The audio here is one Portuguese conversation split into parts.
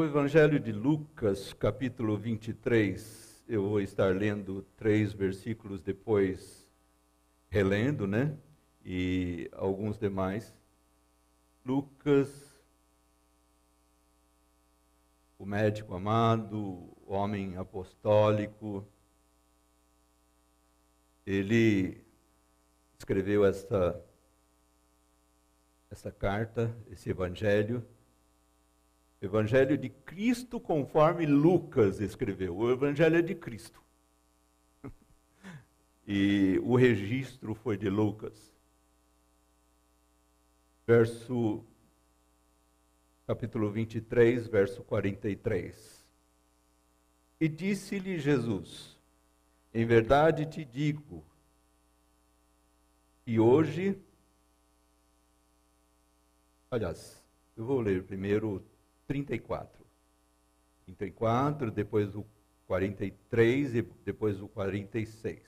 No Evangelho de Lucas, capítulo 23, eu vou estar lendo três versículos depois, relendo, né? E alguns demais. Lucas, o médico amado, o homem apostólico, ele escreveu esta, essa carta, esse evangelho Evangelho de Cristo conforme Lucas escreveu. O Evangelho é de Cristo. e o registro foi de Lucas. Verso capítulo 23, verso 43. E disse-lhe Jesus: Em verdade te digo, e hoje, aliás, eu vou ler primeiro 34. 34, depois o 43 e depois o 46.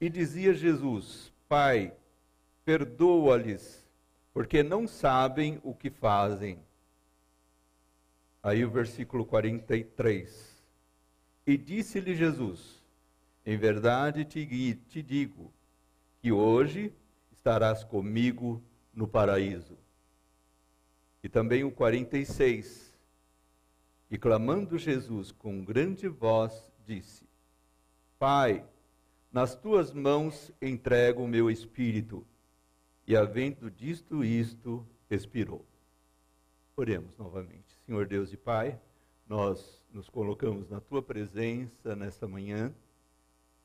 E dizia Jesus: Pai, perdoa-lhes, porque não sabem o que fazem. Aí o versículo 43. E disse-lhe Jesus: Em verdade te, te digo que hoje estarás comigo no paraíso. E também o 46. E clamando Jesus com grande voz, disse: Pai, nas tuas mãos entrego o meu espírito. E havendo disto isto, expirou. Oremos novamente. Senhor Deus e Pai, nós nos colocamos na tua presença nesta manhã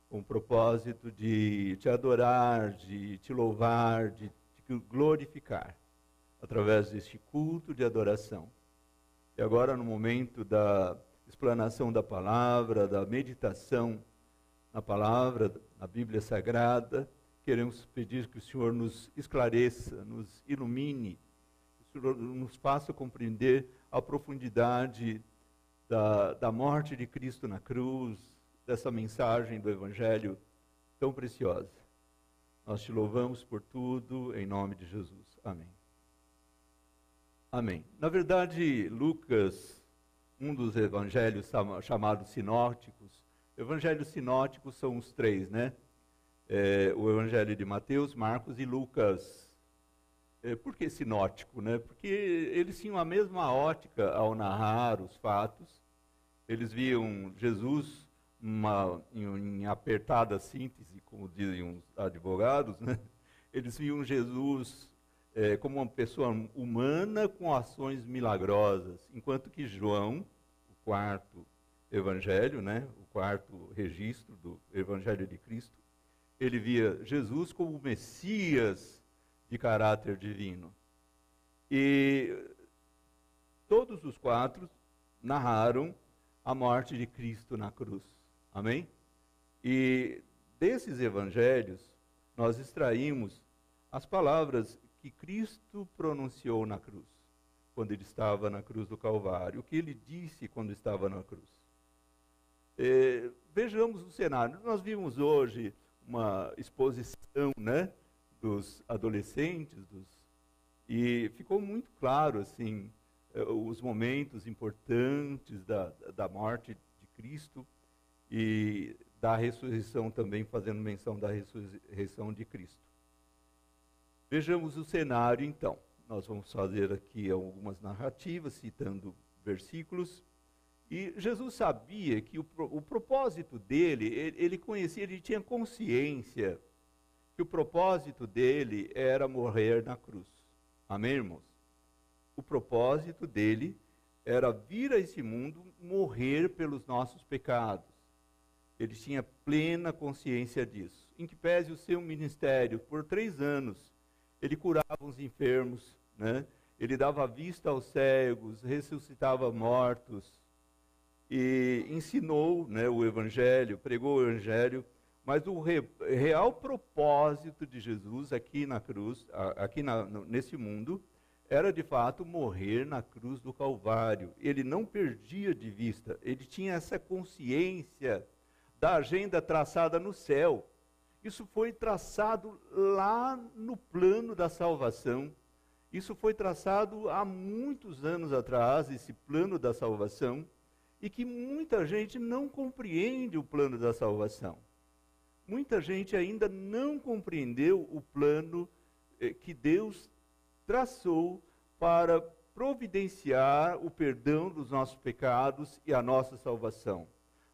com o propósito de te adorar, de te louvar, de te glorificar através deste culto de adoração. E agora, no momento da explanação da palavra, da meditação na palavra, na Bíblia Sagrada, queremos pedir que o Senhor nos esclareça, nos ilumine, que o Senhor nos faça compreender a profundidade da, da morte de Cristo na cruz, dessa mensagem do Evangelho tão preciosa. Nós te louvamos por tudo, em nome de Jesus. Amém. Amém. Na verdade, Lucas, um dos evangelhos chamados sinóticos, evangelhos sinóticos são os três, né? É, o evangelho de Mateus, Marcos e Lucas. É, por que sinótico, né? Porque eles tinham a mesma ótica ao narrar os fatos. Eles viam Jesus uma, em, em apertada síntese, como dizem os advogados, né? Eles viam Jesus é, como uma pessoa humana com ações milagrosas, enquanto que João, o quarto evangelho, né, o quarto registro do evangelho de Cristo, ele via Jesus como o Messias de caráter divino. E todos os quatro narraram a morte de Cristo na cruz. Amém? E desses evangelhos nós extraímos as palavras que Cristo pronunciou na cruz, quando ele estava na cruz do Calvário, o que ele disse quando estava na cruz. É, vejamos o cenário. Nós vimos hoje uma exposição né, dos adolescentes, dos, e ficou muito claro assim é, os momentos importantes da, da morte de Cristo e da ressurreição também, fazendo menção da ressurreição de Cristo. Vejamos o cenário então. Nós vamos fazer aqui algumas narrativas, citando versículos. E Jesus sabia que o, o propósito dele, ele, ele conhecia, ele tinha consciência que o propósito dele era morrer na cruz. Amém, irmãos? O propósito dele era vir a esse mundo morrer pelos nossos pecados. Ele tinha plena consciência disso. Em que pese o seu ministério por três anos, ele curava os enfermos, né? ele dava vista aos cegos, ressuscitava mortos e ensinou né, o Evangelho, pregou o Evangelho. Mas o re, real propósito de Jesus aqui na cruz, aqui na, nesse mundo, era de fato morrer na cruz do Calvário. Ele não perdia de vista, ele tinha essa consciência da agenda traçada no céu. Isso foi traçado lá no plano da salvação. Isso foi traçado há muitos anos atrás, esse plano da salvação, e que muita gente não compreende o plano da salvação. Muita gente ainda não compreendeu o plano eh, que Deus traçou para providenciar o perdão dos nossos pecados e a nossa salvação.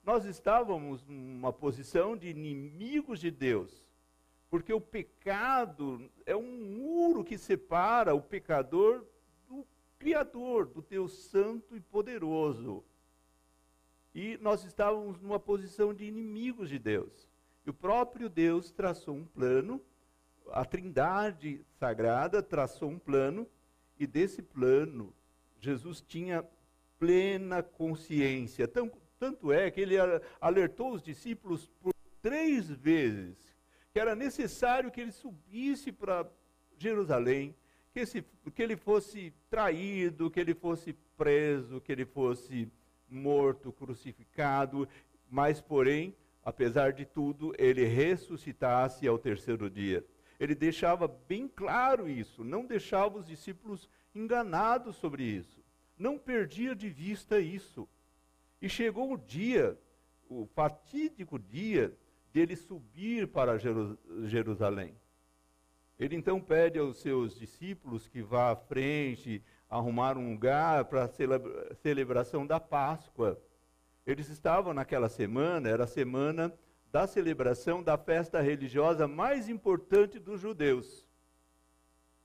Nós estávamos numa posição de inimigos de Deus, porque o pecado é um muro que separa o pecador do Criador, do Deus Santo e Poderoso. E nós estávamos numa posição de inimigos de Deus. E o próprio Deus traçou um plano, a Trindade Sagrada traçou um plano, e desse plano Jesus tinha plena consciência. Tanto, tanto é que ele alertou os discípulos por três vezes que era necessário que ele subisse para Jerusalém, que, esse, que ele fosse traído, que ele fosse preso, que ele fosse morto, crucificado, mas, porém, apesar de tudo, ele ressuscitasse ao terceiro dia. Ele deixava bem claro isso, não deixava os discípulos enganados sobre isso, não perdia de vista isso. E chegou o dia, o fatídico dia, dele subir para Jerusalém. Ele então pede aos seus discípulos que vá à frente, arrumar um lugar para a celebração da Páscoa. Eles estavam naquela semana, era a semana da celebração da festa religiosa mais importante dos judeus.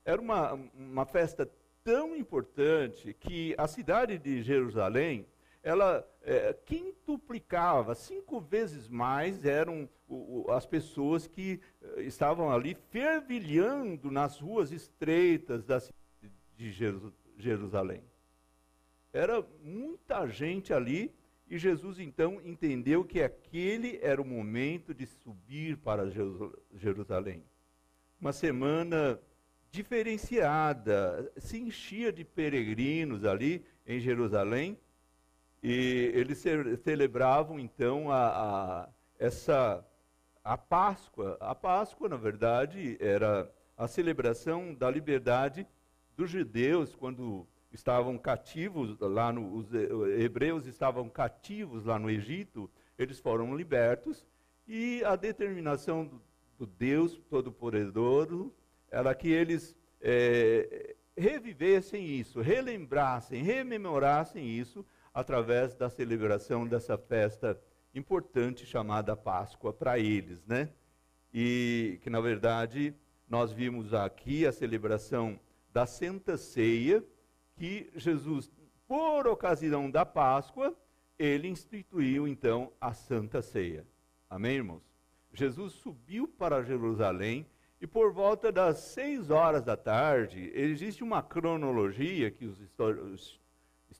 Era uma, uma festa tão importante que a cidade de Jerusalém ela é, quintuplicava, cinco vezes mais eram o, o, as pessoas que uh, estavam ali fervilhando nas ruas estreitas da cidade de Jerusalém. Era muita gente ali e Jesus então entendeu que aquele era o momento de subir para Jerusalém. Uma semana diferenciada, se enchia de peregrinos ali em Jerusalém e eles celebravam então a, a, essa a Páscoa. A Páscoa, na verdade, era a celebração da liberdade dos judeus quando estavam cativos lá no, os hebreus estavam cativos lá no Egito, eles foram libertos e a determinação do, do Deus Todo-Poderoso era que eles é, revivessem isso, relembrassem, rememorassem isso através da celebração dessa festa importante chamada Páscoa para eles, né? E que na verdade nós vimos aqui a celebração da Santa Ceia, que Jesus, por ocasião da Páscoa, ele instituiu então a Santa Ceia. Amém, irmãos? Jesus subiu para Jerusalém e por volta das seis horas da tarde, existe uma cronologia que os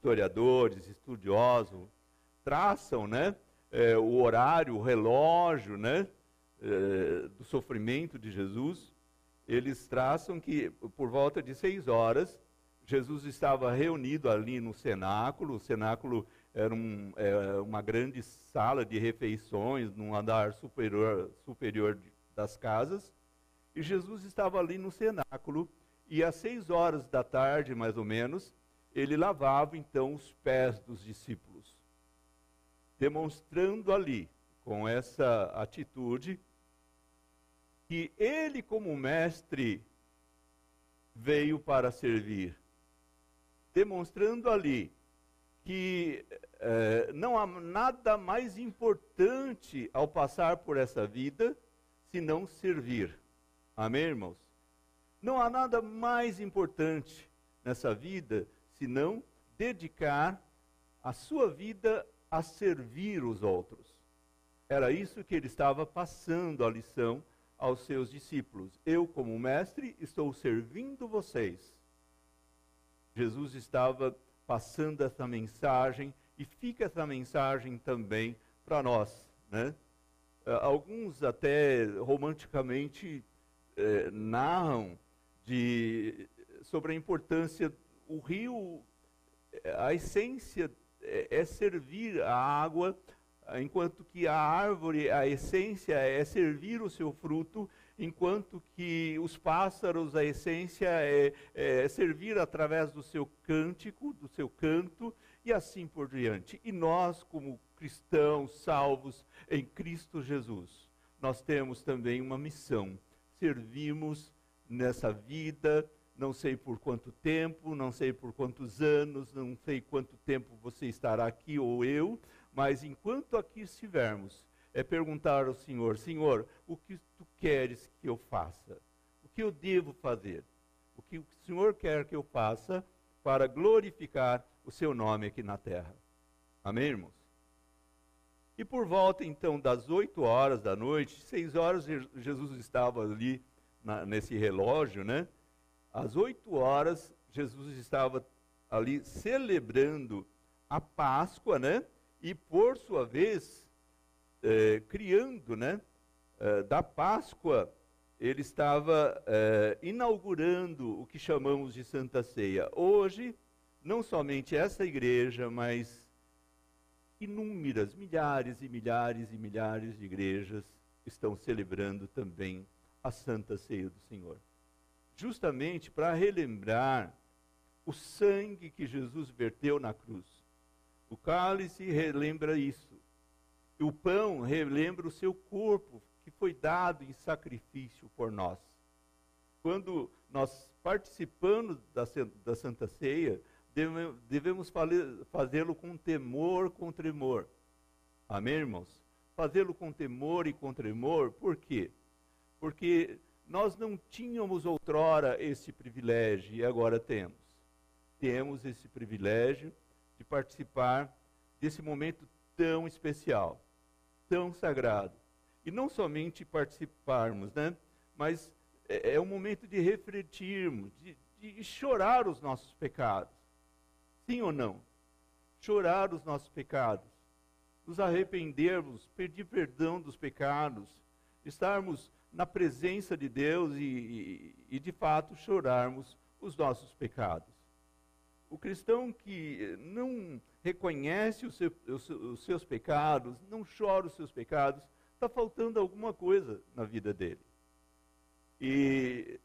historiadores, estudiosos, traçam né, é, o horário, o relógio né, é, do sofrimento de Jesus. Eles traçam que por volta de seis horas, Jesus estava reunido ali no cenáculo. O cenáculo era um, é, uma grande sala de refeições no andar superior, superior das casas. E Jesus estava ali no cenáculo. E às seis horas da tarde, mais ou menos, ele lavava então os pés dos discípulos, demonstrando ali, com essa atitude, que ele, como mestre, veio para servir, demonstrando ali que eh, não há nada mais importante ao passar por essa vida senão servir. Amém, irmãos? Não há nada mais importante nessa vida senão dedicar a sua vida a servir os outros. Era isso que ele estava passando a lição aos seus discípulos. Eu, como mestre, estou servindo vocês. Jesus estava passando essa mensagem e fica essa mensagem também para nós. Né? Eh, alguns até romanticamente eh, narram de, sobre a importância o rio, a essência é, é servir a água, enquanto que a árvore, a essência é servir o seu fruto, enquanto que os pássaros, a essência é, é servir através do seu cântico, do seu canto, e assim por diante. E nós, como cristãos salvos em Cristo Jesus, nós temos também uma missão. Servimos nessa vida, não sei por quanto tempo, não sei por quantos anos, não sei quanto tempo você estará aqui ou eu, mas enquanto aqui estivermos, é perguntar ao Senhor: Senhor, o que tu queres que eu faça? O que eu devo fazer? O que o Senhor quer que eu faça para glorificar o seu nome aqui na terra? Amém, irmãos? E por volta então das oito horas da noite, seis horas Jesus estava ali na, nesse relógio, né? Às oito horas Jesus estava ali celebrando a Páscoa, né? E por sua vez é, criando, né? É, da Páscoa ele estava é, inaugurando o que chamamos de Santa Ceia. Hoje, não somente essa igreja, mas inúmeras, milhares e milhares e milhares de igrejas estão celebrando também a Santa Ceia do Senhor. Justamente para relembrar o sangue que Jesus verteu na cruz. O cálice relembra isso. E o pão relembra o seu corpo que foi dado em sacrifício por nós. Quando nós participamos da, da Santa Ceia, devemos fazê-lo com temor, com tremor. Amém, irmãos? Fazê-lo com temor e com tremor, por quê? Porque nós não tínhamos outrora esse privilégio e agora temos. Temos esse privilégio de participar desse momento tão especial, tão sagrado. E não somente participarmos, né? mas é, é um momento de refletirmos, de, de chorar os nossos pecados Sim ou não? Chorar os nossos pecados, nos arrependermos, pedir perdão dos pecados, estarmos na presença de Deus e, e, e de fato chorarmos os nossos pecados. O cristão que não reconhece seu, os seus pecados, não chora os seus pecados, está faltando alguma coisa na vida dele. E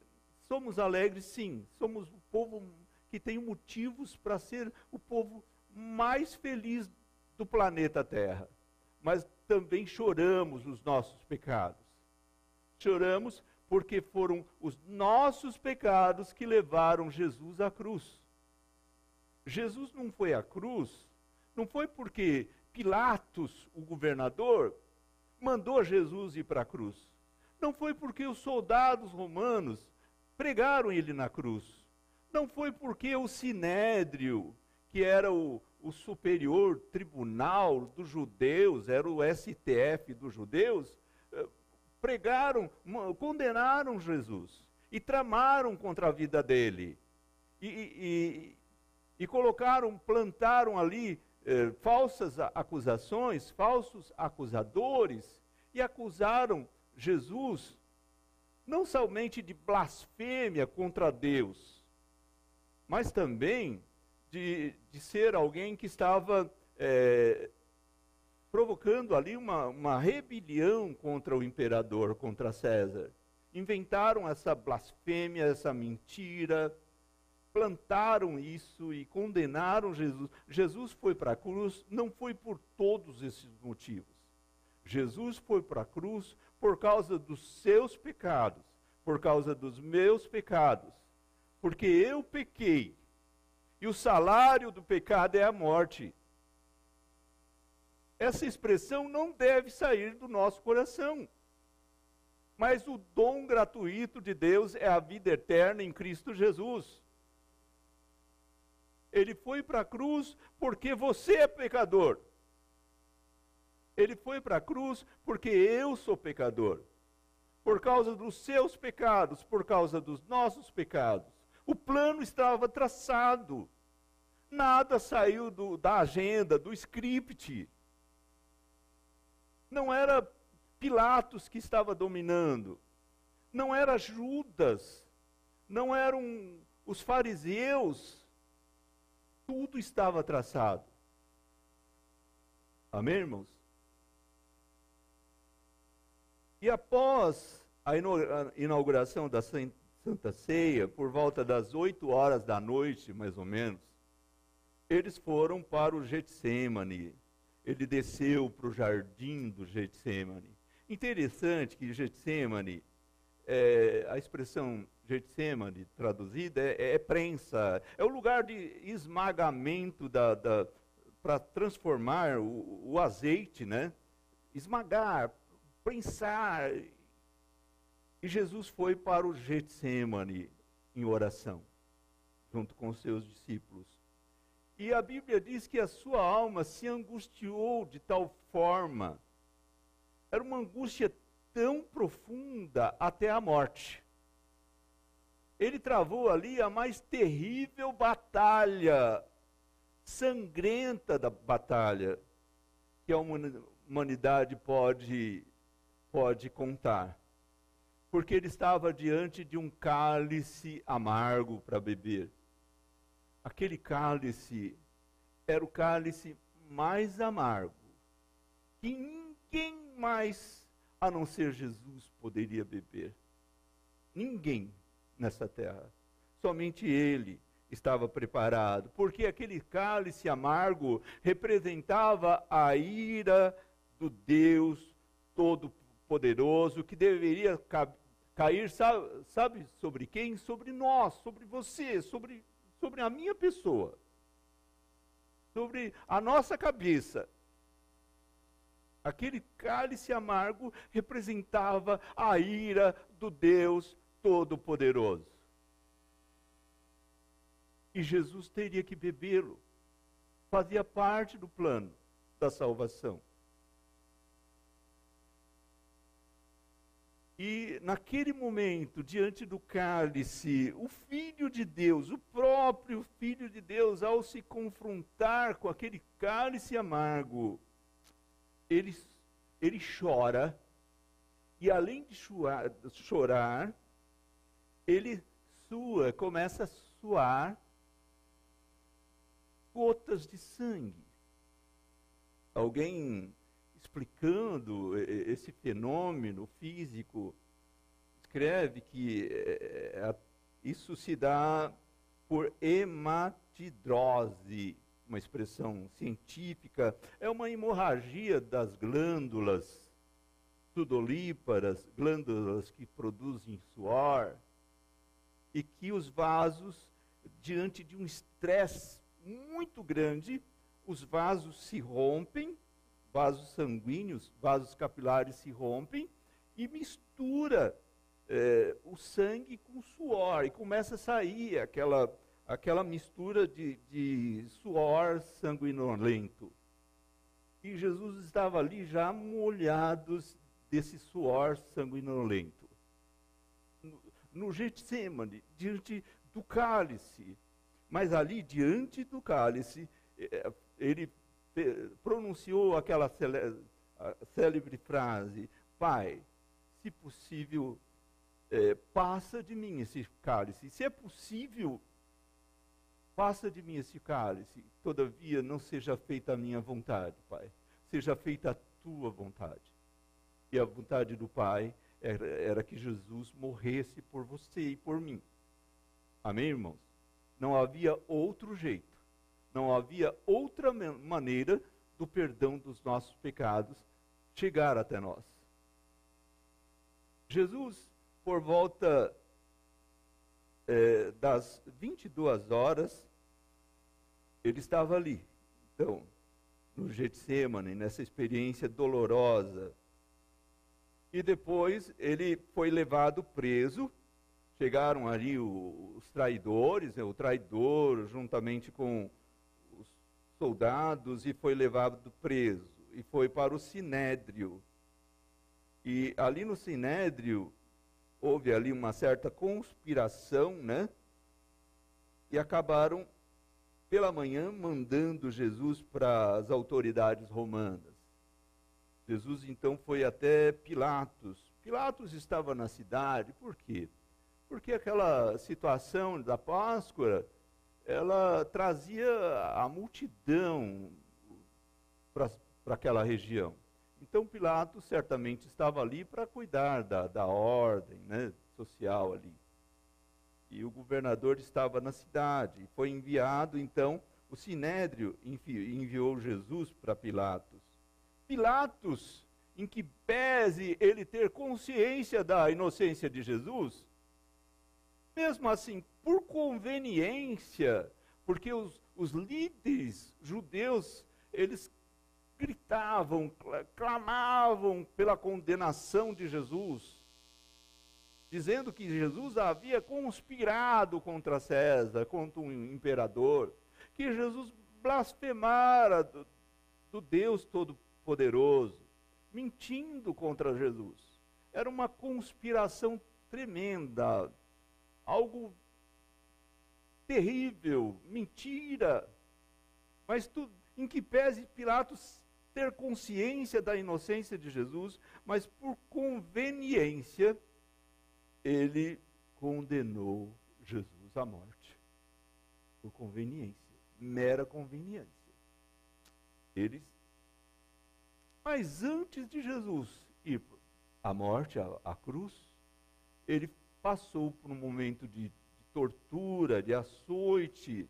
somos alegres, sim, somos o povo que tem motivos para ser o povo mais feliz do planeta Terra. Mas também choramos os nossos pecados. Choramos porque foram os nossos pecados que levaram Jesus à cruz. Jesus não foi à cruz, não foi porque Pilatos, o governador, mandou Jesus ir para a cruz. Não foi porque os soldados romanos pregaram ele na cruz. Não foi porque o Sinédrio, que era o, o superior tribunal dos judeus, era o STF dos judeus, pregaram, condenaram Jesus e tramaram contra a vida dele. E, e, e colocaram, plantaram ali eh, falsas acusações, falsos acusadores, e acusaram Jesus não somente de blasfêmia contra Deus, mas também de, de ser alguém que estava é, provocando ali uma, uma rebelião contra o imperador, contra César. Inventaram essa blasfêmia, essa mentira, plantaram isso e condenaram Jesus. Jesus foi para a cruz, não foi por todos esses motivos. Jesus foi para a cruz por causa dos seus pecados, por causa dos meus pecados porque eu pequei, e o salário do pecado é a morte. Essa expressão não deve sair do nosso coração. Mas o dom gratuito de Deus é a vida eterna em Cristo Jesus. Ele foi para a cruz porque você é pecador. Ele foi para a cruz porque eu sou pecador. Por causa dos seus pecados, por causa dos nossos pecados. O plano estava traçado. Nada saiu do, da agenda, do script. Não era Pilatos que estava dominando. Não era Judas. Não eram os fariseus. Tudo estava traçado. Amém, irmãos? E após a inauguração da Santa Ceia, por volta das 8 horas da noite, mais ou menos, eles foram para o Getsemane. Ele desceu para o jardim do Getsemane. Interessante que Getsemane, é, a expressão Getsemane traduzida é, é, prensa, é o lugar de esmagamento da, da para transformar o, o azeite, né? Esmagar, prensar e Jesus foi para o Getsemane em oração, junto com os seus discípulos. E a Bíblia diz que a sua alma se angustiou de tal forma, era uma angústia tão profunda até a morte. Ele travou ali a mais terrível batalha, sangrenta da batalha, que a humanidade pode, pode contar porque ele estava diante de um cálice amargo para beber. Aquele cálice era o cálice mais amargo que ninguém mais, a não ser Jesus, poderia beber. Ninguém nessa terra. Somente ele estava preparado, porque aquele cálice amargo representava a ira do Deus Todo-Poderoso que deveria cair, sabe, sobre quem? Sobre nós, sobre você, sobre, sobre a minha pessoa, sobre a nossa cabeça. Aquele cálice amargo representava a ira do Deus Todo-Poderoso. E Jesus teria que bebê-lo. Fazia parte do plano da salvação. E naquele momento, diante do cálice, o Filho de Deus, o próprio Filho de Deus, ao se confrontar com aquele cálice amargo, ele, ele chora, e além de chorar, ele sua, começa a suar gotas de sangue. Alguém explicando esse fenômeno físico, escreve que é, isso se dá por hematidrose, uma expressão científica, é uma hemorragia das glândulas sudolíparas, glândulas que produzem suor, e que os vasos, diante de um estresse muito grande, os vasos se rompem vasos sanguíneos, vasos capilares se rompem e mistura é, o sangue com suor e começa a sair aquela, aquela mistura de, de suor sanguinolento. E Jesus estava ali já molhado desse suor sanguinolento. No, no Getsemane, diante do cálice. Mas ali, diante do cálice, é, ele pronunciou aquela célebre frase: Pai, se possível, é, passa de mim esse cálice. Se é possível, passa de mim esse cálice. Todavia, não seja feita a minha vontade, Pai. Seja feita a tua vontade. E a vontade do Pai era, era que Jesus morresse por você e por mim. Amém, irmãos? Não havia outro jeito. Não havia outra maneira do perdão dos nossos pecados chegar até nós. Jesus, por volta é, das 22 horas, ele estava ali. Então, no Getsemane, nessa experiência dolorosa. E depois ele foi levado preso. Chegaram ali os traidores, né, o traidor, juntamente com soldados e foi levado preso e foi para o Sinédrio. E ali no Sinédrio houve ali uma certa conspiração, né? E acabaram pela manhã mandando Jesus para as autoridades romanas. Jesus então foi até Pilatos. Pilatos estava na cidade, por quê? Porque aquela situação da Páscoa ela trazia a multidão para aquela região. Então, Pilatos certamente estava ali para cuidar da, da ordem né, social ali. E o governador estava na cidade. Foi enviado, então, o Sinédrio enviou Jesus para Pilatos. Pilatos, em que pese ele ter consciência da inocência de Jesus, mesmo assim, por conveniência, porque os, os líderes judeus, eles gritavam, clamavam pela condenação de Jesus, dizendo que Jesus havia conspirado contra César, contra o um imperador, que Jesus blasfemara do, do Deus Todo-Poderoso, mentindo contra Jesus. Era uma conspiração tremenda, algo terrível, mentira. Mas tu, em que pese Pilatos ter consciência da inocência de Jesus, mas por conveniência, ele condenou Jesus à morte. Por conveniência, mera conveniência. Eles. Mas antes de Jesus ir à morte, à, à cruz, ele passou por um momento de, de tortura, de açoite.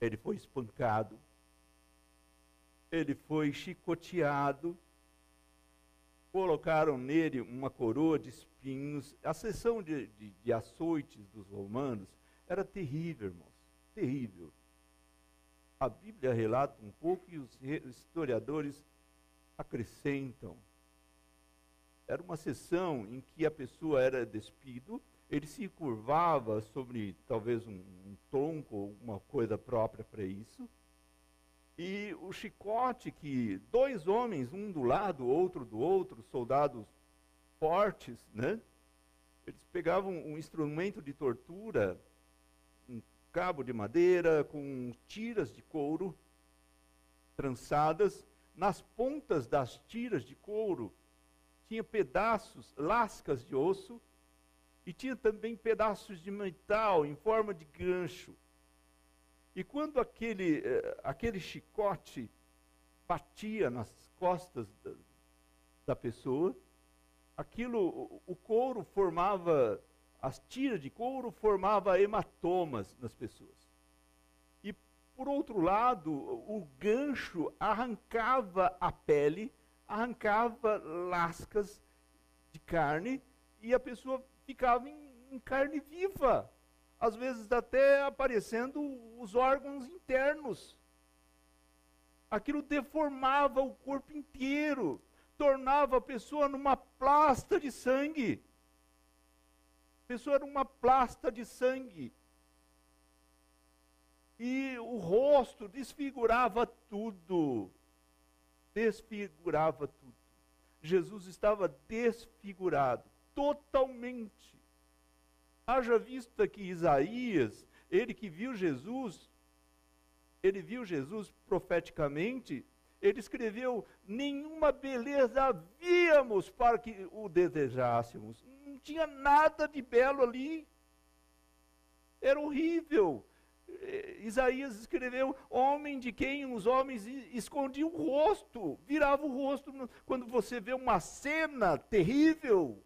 Ele foi espancado, ele foi chicoteado, colocaram nele uma coroa de espinhos. A sessão de, de, de açoites dos romanos era terrível, irmãos, terrível. A Bíblia relata um pouco e os historiadores acrescentam. Era uma sessão em que a pessoa era despido, ele se curvava sobre talvez um, um tronco ou alguma coisa própria para isso, e o chicote que dois homens, um do lado, outro do outro, soldados fortes, né? Eles pegavam um instrumento de tortura, um cabo de madeira com tiras de couro trançadas. Nas pontas das tiras de couro tinha pedaços, lascas de osso, e tinha também pedaços de metal em forma de gancho. E quando aquele, eh, aquele chicote batia nas costas da, da pessoa, aquilo, o couro formava, as tiras de couro formava hematomas nas pessoas. E por outro lado, o gancho arrancava a pele, arrancava lascas de carne e a pessoa ficava em, em carne viva às vezes até aparecendo os órgãos internos. Aquilo deformava o corpo inteiro, tornava a pessoa numa plasta de sangue. A pessoa era uma plasta de sangue. E o rosto desfigurava tudo. Desfigurava tudo. Jesus estava desfigurado, totalmente. Haja vista que Isaías, ele que viu Jesus, ele viu Jesus profeticamente, ele escreveu: nenhuma beleza víamos para que o desejássemos. Não tinha nada de belo ali. Era horrível. Eh, Isaías escreveu: homem de quem os homens escondiam o rosto, virava o rosto. Quando você vê uma cena terrível,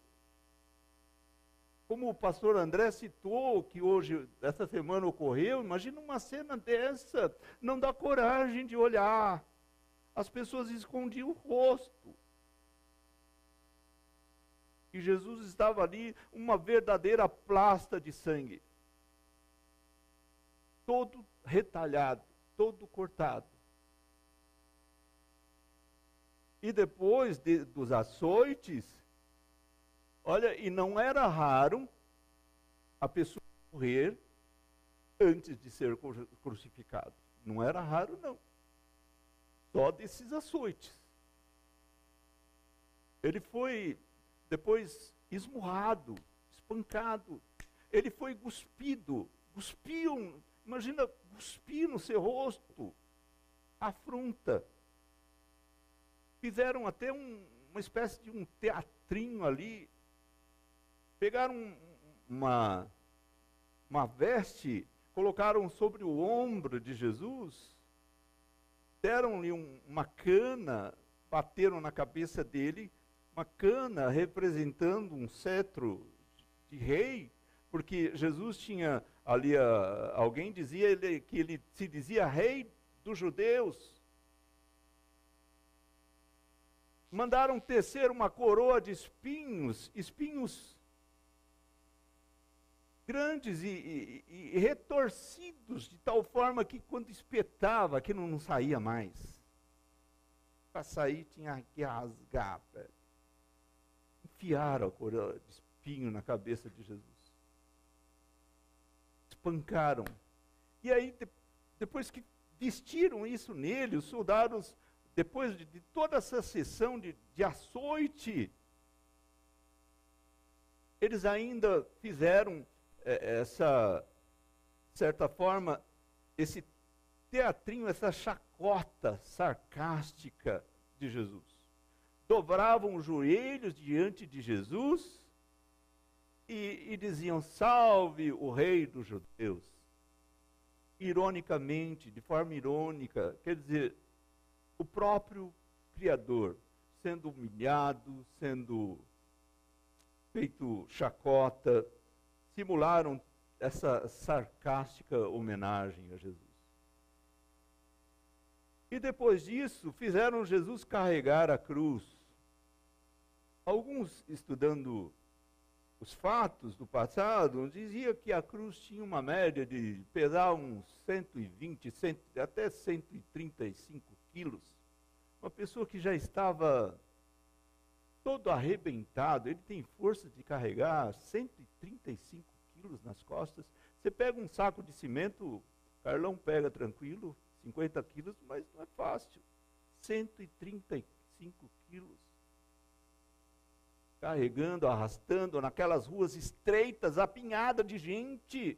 como o pastor André citou, que hoje, essa semana ocorreu, imagina uma cena dessa, não dá coragem de olhar. As pessoas escondiam o rosto. E Jesus estava ali, uma verdadeira plasta de sangue. Todo retalhado, todo cortado. E depois de, dos açoites, Olha, e não era raro a pessoa morrer antes de ser crucificado. Não era raro, não. Só desses açoites. Ele foi depois esmurrado, espancado. Ele foi cuspido. Cuspiam, imagina cuspir no seu rosto. Afronta. Fizeram até um, uma espécie de um teatrinho ali pegaram uma, uma veste, colocaram sobre o ombro de Jesus, deram-lhe um, uma cana bateram na cabeça dele uma cana representando um cetro de rei, porque Jesus tinha ali, a, alguém dizia ele, que ele se dizia rei dos judeus. Mandaram tecer uma coroa de espinhos, espinhos grandes e, e, e, retorcidos, de tal forma que quando espetava, aquilo não saía mais. Para sair tinha que rasgar. Enfiaram a coroa de espinho na cabeça de Jesus. Espancaram. E aí, de, depois que vestiram isso nele, os soldados, depois de, de toda essa sessão de, de açoite, eles ainda fizeram é, essa, de certa forma, esse teatrinho, essa chacota sarcástica de Jesus. Dobravam os joelhos diante de Jesus e, e diziam: Salve o Rei dos Judeus. Ironicamente, de forma irônica, quer dizer, o próprio Criador sendo humilhado, sendo feito chacota, simularam essa sarcástica homenagem a Jesus. E depois disso, fizeram Jesus carregar a cruz. Alguns, estudando os fatos do passado, diziam que a cruz tinha uma média de pesar uns 120, 100, até 135 quilos. Uma pessoa que já estava todo arrebentado, ele tem força de carregar 135 quilos nas costas. Você pega um saco de cimento, Carlão pega tranquilo, 50 quilos, mas não é fácil. 135 quilos. Carregando, arrastando naquelas ruas estreitas, apinhada de gente.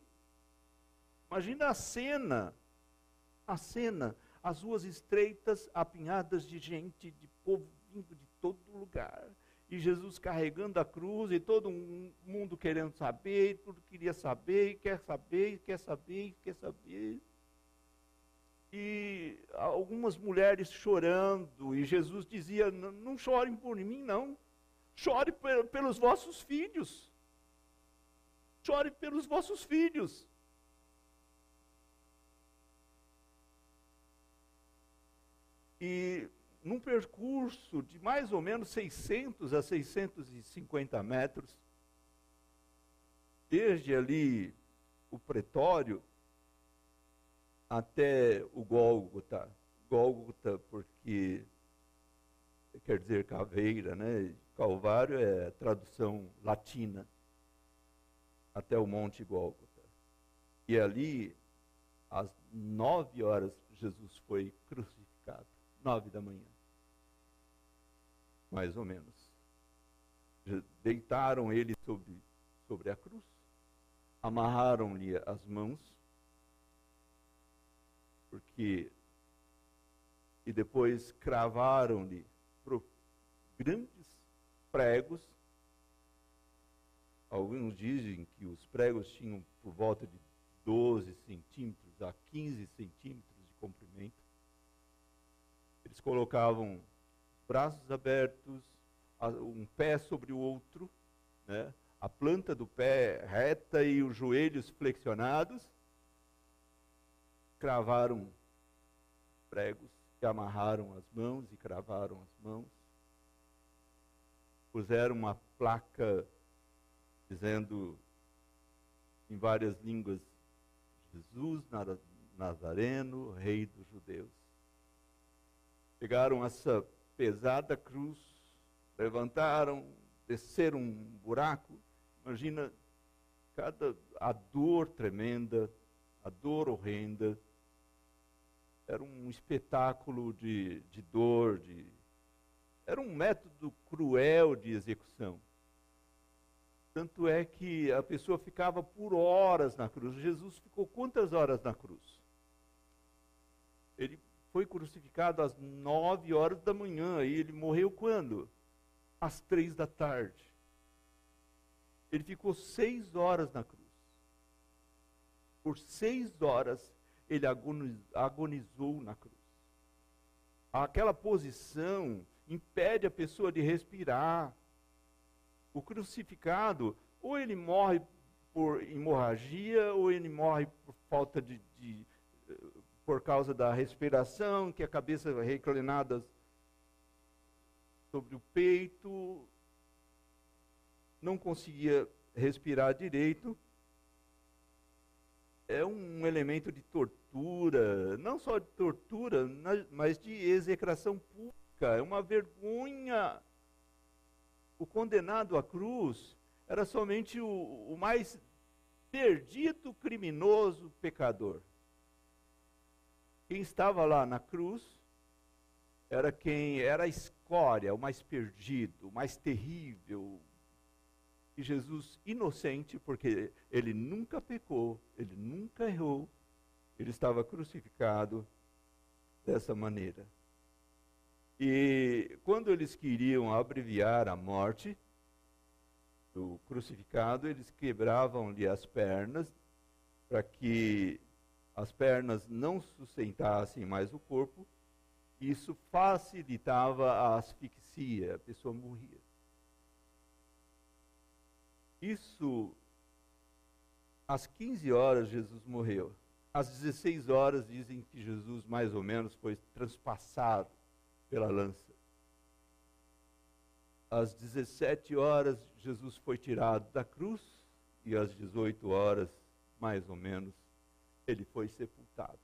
Imagina a cena. A cena, as ruas estreitas, apinhadas de gente, de povo vindo de todo lugar. E Jesus carregando a cruz e todo mundo querendo saber, tudo queria saber, quer saber, quer saber, quer saber. E algumas mulheres chorando, e Jesus dizia: Não chorem por mim, não. Chore pelos vossos filhos. Chore pelos vossos filhos. E num percurso de mais ou menos 600 a 650 metros, desde ali o pretório até o Gólgota. Gólgota porque quer dizer caveira, né? Calvário é tradução latina. Até o Monte Gólgota. E ali, às nove horas, Jesus foi crucificado. Nove da manhã mais ou menos. Deitaram ele sobre, sobre a cruz, amarraram-lhe as mãos, porque e depois cravaram-lhe grandes pregos. Alguns dizem que os pregos tinham por volta de 12 centímetros a 15 centímetros de comprimento. Eles colocavam braços abertos, um pé sobre o outro, né? a planta do pé reta e os joelhos flexionados, cravaram pregos e amarraram as mãos e cravaram as mãos, puseram uma placa dizendo em várias línguas Jesus Nazareno, Rei dos Judeus. Pegaram essa pesada cruz, levantaram, desceram um buraco. Imagina cada a dor tremenda, a dor horrenda. Era um espetáculo de, de dor, de, era um método cruel de execução. Tanto é que a pessoa ficava por horas na cruz. Jesus ficou quantas horas na cruz? Ele foi crucificado às nove horas da manhã e ele morreu quando? Às três da tarde. Ele ficou seis horas na cruz. Por seis horas ele agonizou na cruz. Aquela posição impede a pessoa de respirar. O crucificado, ou ele morre por hemorragia, ou ele morre por falta de, de por causa da respiração, que a cabeça reclinada sobre o peito, não conseguia respirar direito. É um elemento de tortura, não só de tortura, mas de execração pública. É uma vergonha. O condenado à cruz era somente o, o mais perdido criminoso pecador. Quem estava lá na cruz era quem era a escória, o mais perdido, o mais terrível. E Jesus, inocente, porque ele nunca pecou, ele nunca errou, ele estava crucificado dessa maneira. E quando eles queriam abreviar a morte do crucificado, eles quebravam-lhe as pernas para que as pernas não sustentassem mais o corpo, isso facilitava a asfixia, a pessoa morria. Isso, às 15 horas, Jesus morreu. Às 16 horas, dizem que Jesus, mais ou menos, foi transpassado pela lança. Às 17 horas, Jesus foi tirado da cruz, e às 18 horas, mais ou menos, ele foi sepultado,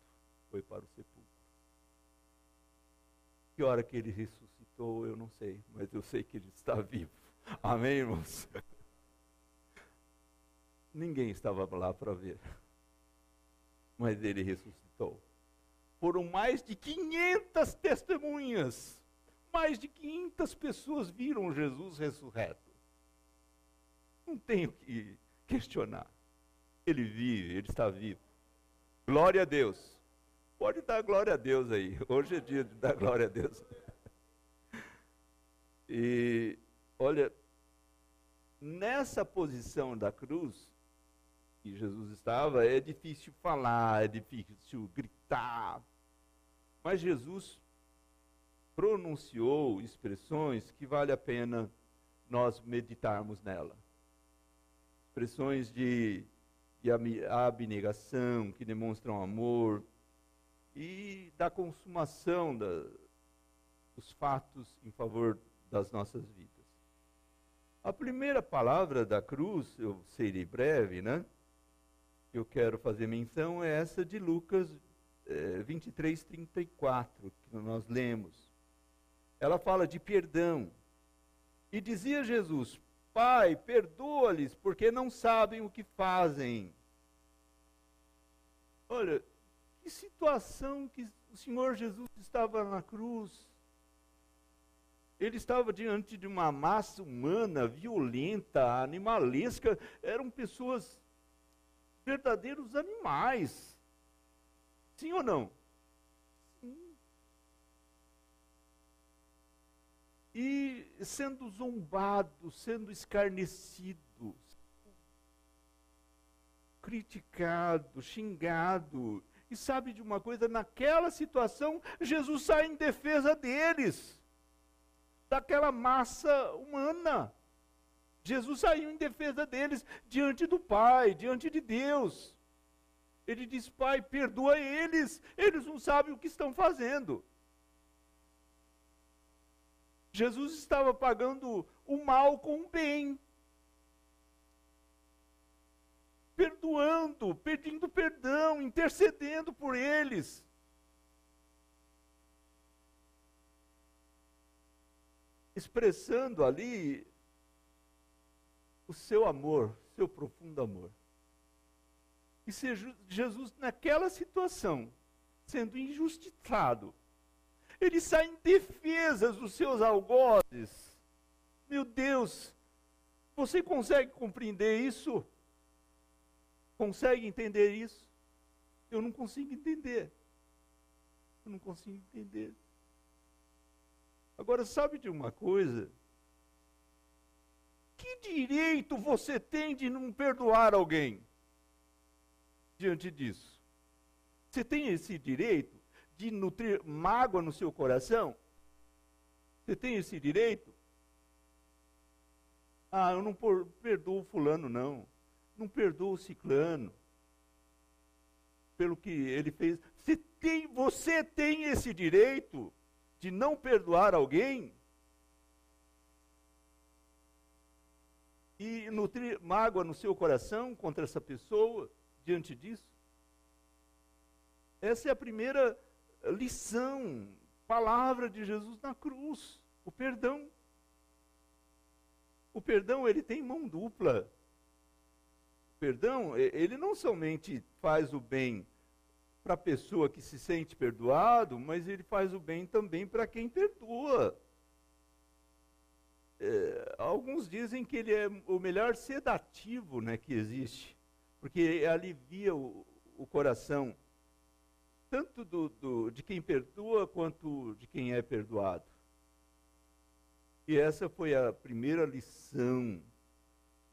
foi para o sepulcro. Que hora que ele ressuscitou, eu não sei, mas eu sei que ele está vivo. Amém, irmãos? Ninguém estava lá para ver, mas ele ressuscitou. Foram mais de 500 testemunhas, mais de 500 pessoas viram Jesus ressurreto. Não tenho que questionar. Ele vive, ele está vivo. Glória a Deus. Pode dar glória a Deus aí. Hoje é dia de dar glória a Deus. E olha, nessa posição da cruz que Jesus estava, é difícil falar, é difícil gritar. Mas Jesus pronunciou expressões que vale a pena nós meditarmos nela. Expressões de de abnegação, que demonstram amor, e da consumação da, dos fatos em favor das nossas vidas. A primeira palavra da cruz, eu serei breve, né? Eu quero fazer menção é essa de Lucas é, 23, 34, que nós lemos. Ela fala de perdão. E dizia Jesus: Pai, perdoa-lhes, porque não sabem o que fazem. Olha, que situação que o Senhor Jesus estava na cruz. Ele estava diante de uma massa humana, violenta, animalesca. Eram pessoas, verdadeiros animais. Sim ou não? e sendo zombado, sendo escarnecido, criticado, xingado. E sabe de uma coisa? Naquela situação, Jesus sai em defesa deles, daquela massa humana. Jesus saiu em defesa deles diante do Pai, diante de Deus. Ele diz: Pai, perdoa eles, eles não sabem o que estão fazendo. Jesus estava pagando o mal com o bem. Perdoando, pedindo perdão, intercedendo por eles. Expressando ali o seu amor, seu profundo amor. E se Jesus, naquela situação, sendo injustiçado, ele sai em defesa dos seus algozes. Meu Deus, você consegue compreender isso? Consegue entender isso? Eu não consigo entender. Eu não consigo entender. Agora, sabe de uma coisa? Que direito você tem de não perdoar alguém diante disso? Você tem esse direito? de nutrir mágoa no seu coração? Você tem esse direito? Ah, eu não perdoo fulano, não. Não perdoo o ciclano. Pelo que ele fez. Você tem, você tem esse direito de não perdoar alguém? E nutrir mágoa no seu coração contra essa pessoa diante disso? Essa é a primeira lição, palavra de Jesus na cruz, o perdão. O perdão, ele tem mão dupla. O perdão, ele não somente faz o bem para a pessoa que se sente perdoado, mas ele faz o bem também para quem perdoa. É, alguns dizem que ele é o melhor sedativo né, que existe, porque alivia o, o coração, tanto do, do, de quem perdoa quanto de quem é perdoado. E essa foi a primeira lição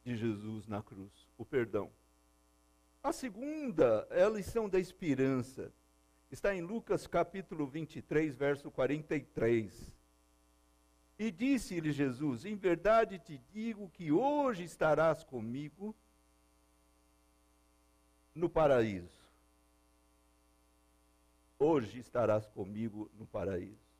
de Jesus na cruz, o perdão. A segunda é a lição da esperança. Está em Lucas capítulo 23, verso 43. E disse-lhe Jesus: Em verdade te digo que hoje estarás comigo no paraíso. Hoje estarás comigo no paraíso.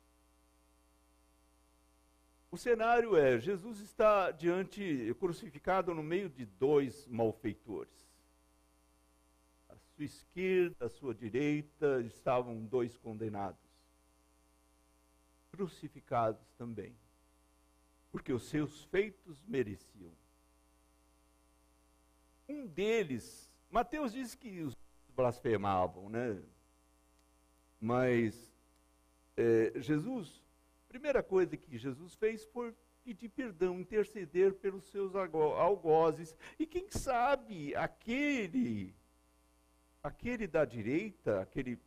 O cenário é: Jesus está diante, crucificado no meio de dois malfeitores. À sua esquerda, à sua direita, estavam dois condenados. Crucificados também. Porque os seus feitos mereciam. Um deles, Mateus diz que os blasfemavam, né? Mas é, Jesus primeira coisa que Jesus fez foi pedir perdão, interceder pelos seus algozes. E quem sabe aquele, aquele da direita, aquele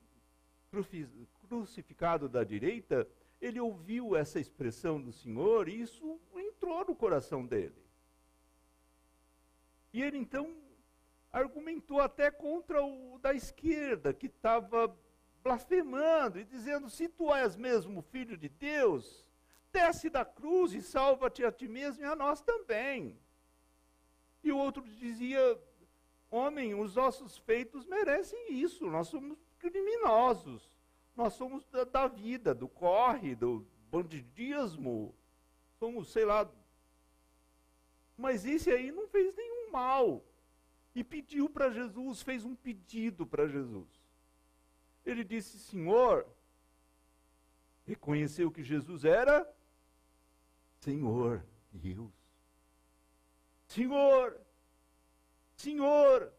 crucificado da direita, ele ouviu essa expressão do Senhor e isso entrou no coração dele. E ele então argumentou até contra o da esquerda, que estava blasfemando e dizendo: Se tu és mesmo filho de Deus, desce da cruz e salva-te a ti mesmo e a nós também. E o outro dizia: Homem, os nossos feitos merecem isso, nós somos criminosos, nós somos da, da vida, do corre, do bandidismo, somos, sei lá. Mas esse aí não fez nenhum mal. E pediu para Jesus, fez um pedido para Jesus. Ele disse: Senhor, reconheceu que Jesus era Senhor Deus. Senhor, Senhor,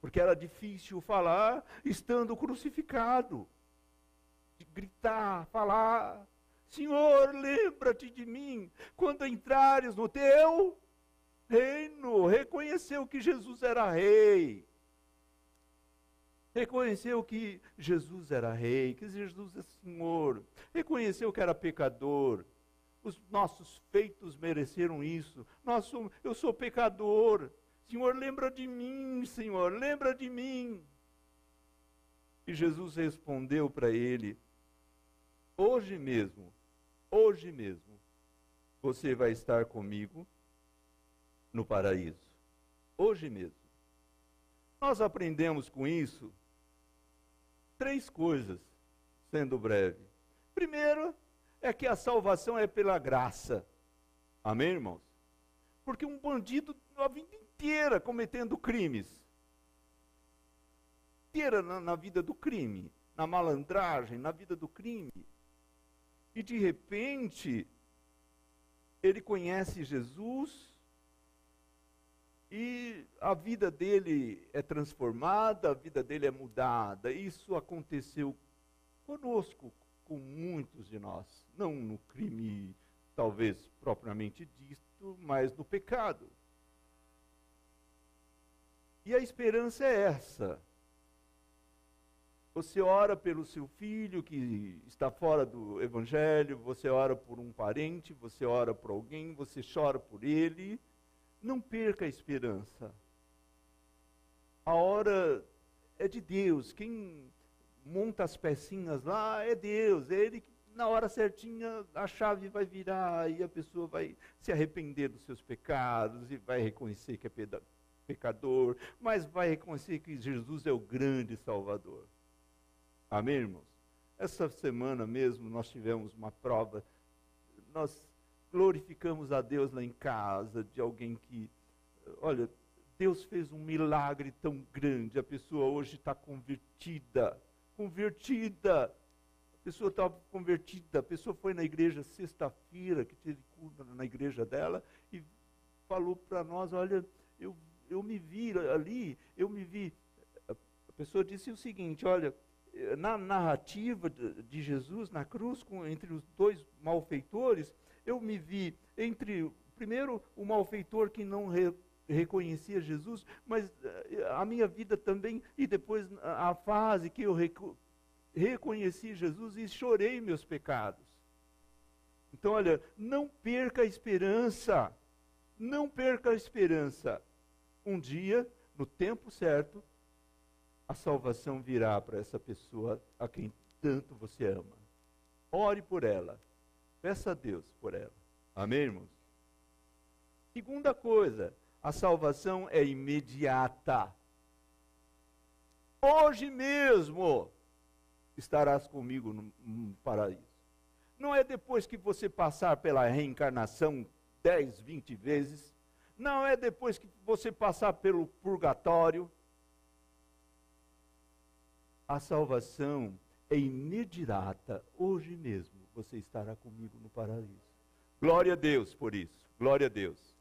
porque era difícil falar estando crucificado, gritar, falar. Senhor, lembra-te de mim quando entrares no teu reino. Reconheceu que Jesus era rei reconheceu que Jesus era rei, que Jesus é Senhor, reconheceu que era pecador. Os nossos feitos mereceram isso. Nós eu sou pecador. Senhor, lembra de mim, Senhor, lembra de mim. E Jesus respondeu para ele: Hoje mesmo, hoje mesmo, você vai estar comigo no paraíso. Hoje mesmo. Nós aprendemos com isso três coisas, sendo breve. Primeiro, é que a salvação é pela graça. Amém, irmãos? Porque um bandido a vida inteira cometendo crimes. Inteira na, na vida do crime, na malandragem, na vida do crime. E de repente, ele conhece Jesus e a vida dele é transformada, a vida dele é mudada. Isso aconteceu conosco, com muitos de nós. Não no crime, talvez propriamente dito, mas no pecado. E a esperança é essa. Você ora pelo seu filho que está fora do evangelho, você ora por um parente, você ora por alguém, você chora por ele não perca a esperança. A hora é de Deus. Quem monta as pecinhas lá é Deus. É Ele na hora certinha a chave vai virar e a pessoa vai se arrepender dos seus pecados e vai reconhecer que é pecador, mas vai reconhecer que Jesus é o grande Salvador. Amém, irmãos? Essa semana mesmo nós tivemos uma prova, nós glorificamos a Deus lá em casa de alguém que, olha, Deus fez um milagre tão grande, a pessoa hoje está convertida, convertida, a pessoa estava convertida, a pessoa foi na igreja sexta-feira, que teve culto na igreja dela, e falou para nós, olha, eu, eu me vi ali, eu me vi, a pessoa disse o seguinte, olha, na narrativa de Jesus na cruz, com, entre os dois malfeitores, eu me vi entre, primeiro, o malfeitor que não re, reconhecia Jesus, mas eh, a minha vida também, e depois a fase que eu reco, reconheci Jesus e chorei meus pecados. Então, olha, não perca a esperança, não perca a esperança. Um dia, no tempo certo, a salvação virá para essa pessoa a quem tanto você ama. Ore por ela. Peça a Deus por ela. Amém, irmãos? Segunda coisa, a salvação é imediata. Hoje mesmo estarás comigo no, no paraíso. Não é depois que você passar pela reencarnação 10, 20 vezes. Não é depois que você passar pelo purgatório a salvação é imediata, hoje mesmo você estará comigo no paraíso. Glória a Deus por isso, glória a Deus.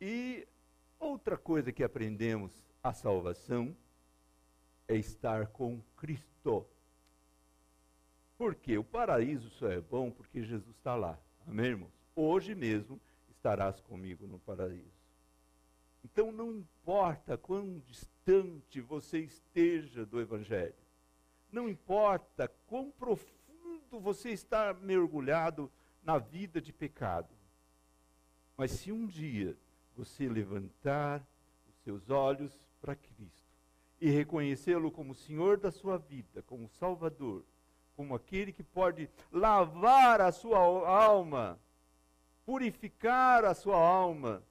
E outra coisa que aprendemos, a salvação é estar com Cristo. Porque o paraíso só é bom porque Jesus está lá. Amém, irmãos? Hoje mesmo estarás comigo no paraíso. Então não importa quão distante você esteja do Evangelho, não importa quão profundo você está mergulhado na vida de pecado, mas se um dia você levantar os seus olhos para Cristo e reconhecê-lo como Senhor da sua vida, como Salvador, como aquele que pode lavar a sua alma, purificar a sua alma,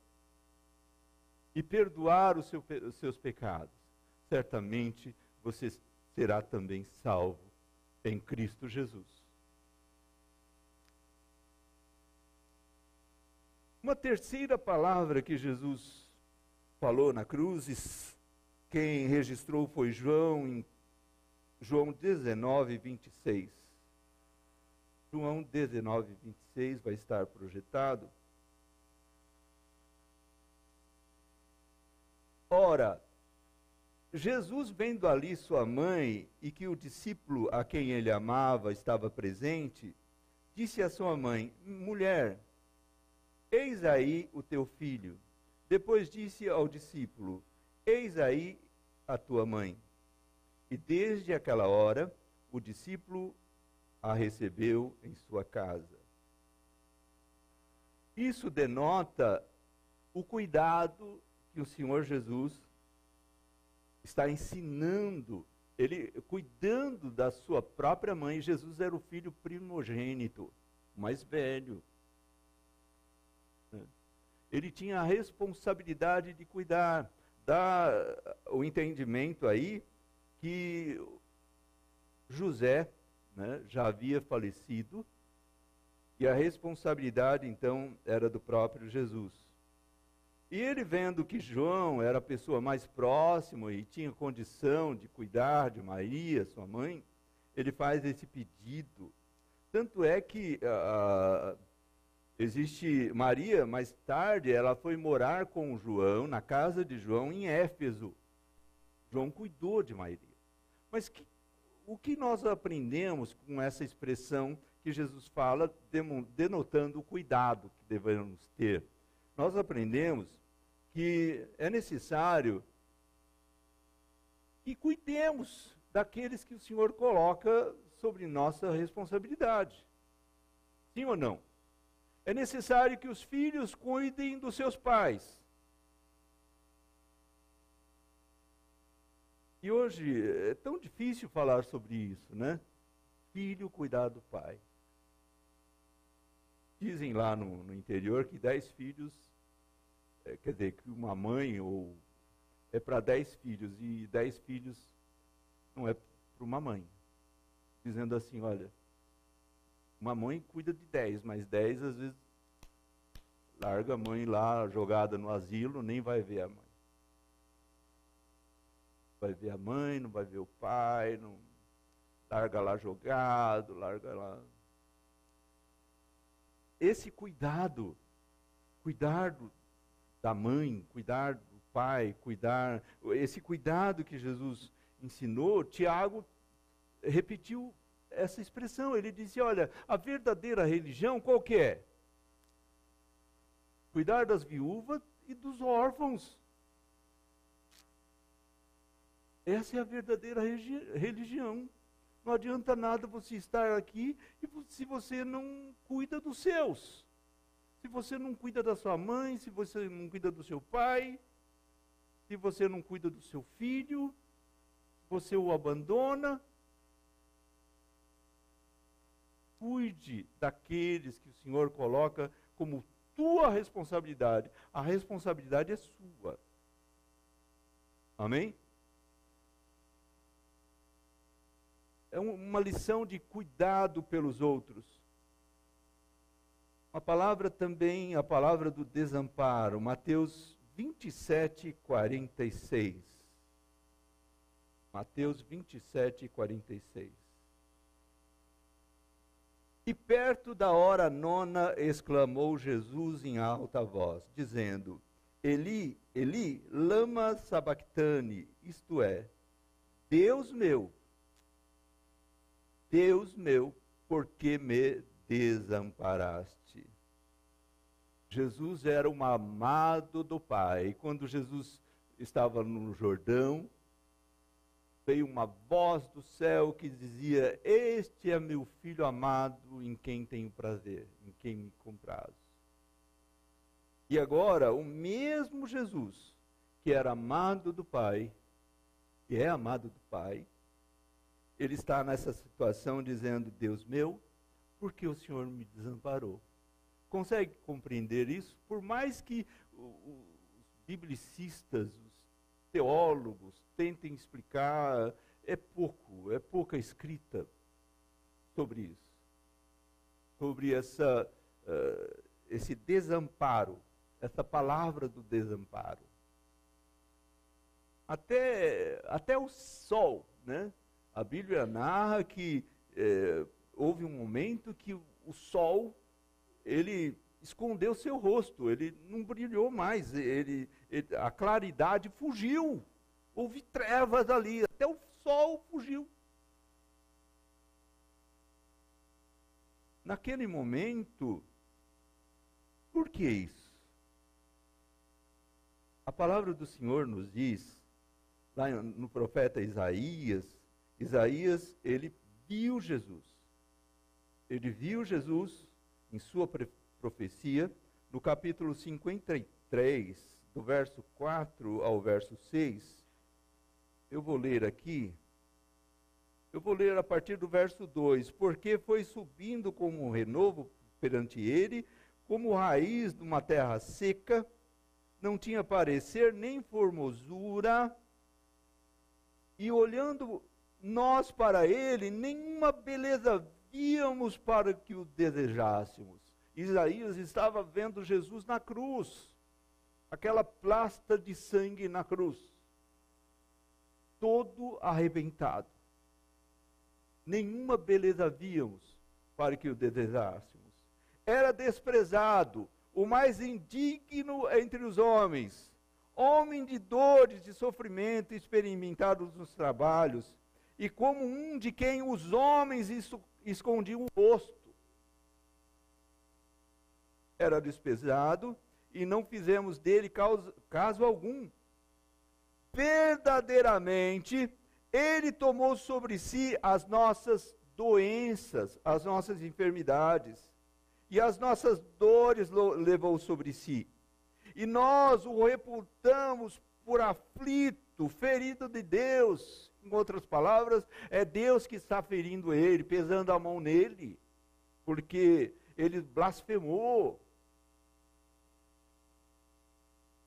e perdoar seu, os seus pecados, certamente você será também salvo em Cristo Jesus. Uma terceira palavra que Jesus falou na cruz, quem registrou foi João, em João 19, 26. João 19, 26 vai estar projetado. Ora, Jesus vendo ali sua mãe e que o discípulo a quem ele amava estava presente, disse à sua mãe: Mulher, eis aí o teu filho. Depois disse ao discípulo: Eis aí a tua mãe. E desde aquela hora, o discípulo a recebeu em sua casa. Isso denota o cuidado que o Senhor Jesus está ensinando, ele cuidando da sua própria mãe. Jesus era o filho primogênito, mais velho. Ele tinha a responsabilidade de cuidar, dar o entendimento aí que José né, já havia falecido e a responsabilidade então era do próprio Jesus. E ele vendo que João era a pessoa mais próxima e tinha condição de cuidar de Maria, sua mãe, ele faz esse pedido. Tanto é que uh, existe Maria, mais tarde, ela foi morar com João, na casa de João, em Éfeso. João cuidou de Maria. Mas que, o que nós aprendemos com essa expressão que Jesus fala, denotando o cuidado que devemos ter? Nós aprendemos que é necessário que cuidemos daqueles que o Senhor coloca sobre nossa responsabilidade. Sim ou não? É necessário que os filhos cuidem dos seus pais. E hoje é tão difícil falar sobre isso, né? Filho cuidar do pai. Dizem lá no, no interior que dez filhos, é, quer dizer, que uma mãe ou é para dez filhos e dez filhos não é para uma mãe. Dizendo assim, olha, uma mãe cuida de dez, mas dez às vezes larga a mãe lá jogada no asilo, nem vai ver a mãe. Vai ver a mãe, não vai ver o pai, não larga lá jogado, larga lá esse cuidado, cuidar do, da mãe, cuidar do pai, cuidar, esse cuidado que Jesus ensinou, Tiago repetiu essa expressão. Ele disse: Olha, a verdadeira religião qual que é? Cuidar das viúvas e dos órfãos. Essa é a verdadeira religião. Não adianta nada você estar aqui se você não cuida dos seus. Se você não cuida da sua mãe, se você não cuida do seu pai, se você não cuida do seu filho, você o abandona. Cuide daqueles que o Senhor coloca como tua responsabilidade. A responsabilidade é sua. Amém? é uma lição de cuidado pelos outros. Uma palavra também, a palavra do desamparo, Mateus 27, 46. Mateus 27, 46. E perto da hora nona exclamou Jesus em alta voz, dizendo: Eli, Eli, lama sabactane, isto é, Deus meu, Deus meu, por que me desamparaste? Jesus era um amado do Pai. Quando Jesus estava no Jordão, veio uma voz do céu que dizia: Este é meu filho amado, em quem tenho prazer, em quem me comprazo. E agora, o mesmo Jesus, que era amado do Pai, que é amado do Pai, ele está nessa situação dizendo: Deus meu, por que o Senhor me desamparou? Consegue compreender isso? Por mais que os biblicistas, os teólogos tentem explicar, é pouco, é pouca escrita sobre isso, sobre essa, uh, esse desamparo, essa palavra do desamparo. Até, até o sol, né? A Bíblia narra que é, houve um momento que o sol ele escondeu seu rosto, ele não brilhou mais, ele, ele, a claridade fugiu. Houve trevas ali, até o sol fugiu. Naquele momento, por que isso? A palavra do Senhor nos diz, lá no profeta Isaías, Isaías, ele viu Jesus. Ele viu Jesus em sua profecia, no capítulo 53, do verso 4 ao verso 6. Eu vou ler aqui. Eu vou ler a partir do verso 2. Porque foi subindo como um renovo perante ele, como raiz de uma terra seca, não tinha parecer nem formosura, e olhando nós para ele nenhuma beleza víamos para que o desejássemos. Isaías estava vendo Jesus na cruz, aquela plasta de sangue na cruz, todo arrebentado. Nenhuma beleza víamos para que o desejássemos. Era desprezado, o mais indigno entre os homens, homem de dores, de sofrimento, experimentados nos trabalhos e como um de quem os homens escondiam o rosto. Era despesado e não fizemos dele caso, caso algum. Verdadeiramente, ele tomou sobre si as nossas doenças, as nossas enfermidades, e as nossas dores levou sobre si. E nós o reputamos por aflito ferido de Deus. Em outras palavras, é Deus que está ferindo ele, pesando a mão nele, porque ele blasfemou.